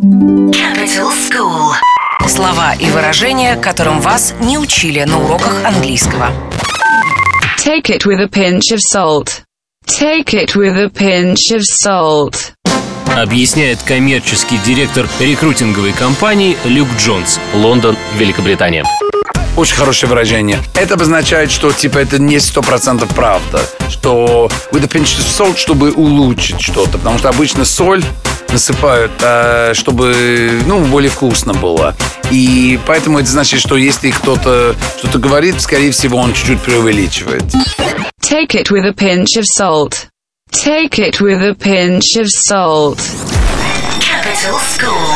Capital School. Слова и выражения, которым вас не учили на уроках английского. Take it with a pinch of salt. Take it with a pinch of salt. Объясняет коммерческий директор рекрутинговой компании Люк Джонс, Лондон, Великобритания. Очень хорошее выражение. Это обозначает, что типа это не сто процентов правда. Что with a pinch of salt, чтобы улучшить что-то. Потому что обычно соль насыпают, а, чтобы ну, более вкусно было. И поэтому это значит, что если кто-то что-то говорит, скорее всего, он чуть-чуть преувеличивает. Take it with a pinch of salt. Take it with a pinch of salt. Capital School.